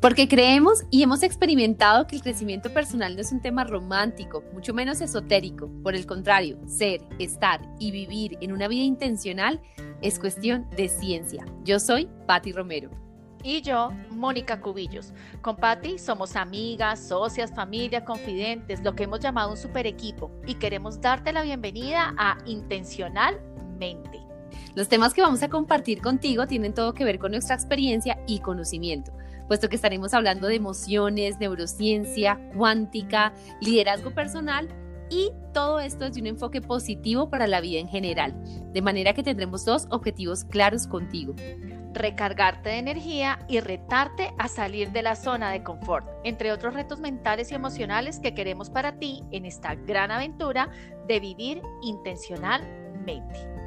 Porque creemos y hemos experimentado que el crecimiento personal no es un tema romántico, mucho menos esotérico. Por el contrario, ser, estar y vivir en una vida intencional es cuestión de ciencia. Yo soy Patti Romero. Y yo, Mónica Cubillos. Con Patti somos amigas, socias, familia, confidentes, lo que hemos llamado un super equipo. Y queremos darte la bienvenida a Intencionalmente. Los temas que vamos a compartir contigo tienen todo que ver con nuestra experiencia y conocimiento puesto que estaremos hablando de emociones, neurociencia, cuántica, liderazgo personal y todo esto desde un enfoque positivo para la vida en general, de manera que tendremos dos objetivos claros contigo. Recargarte de energía y retarte a salir de la zona de confort, entre otros retos mentales y emocionales que queremos para ti en esta gran aventura de vivir intencionalmente.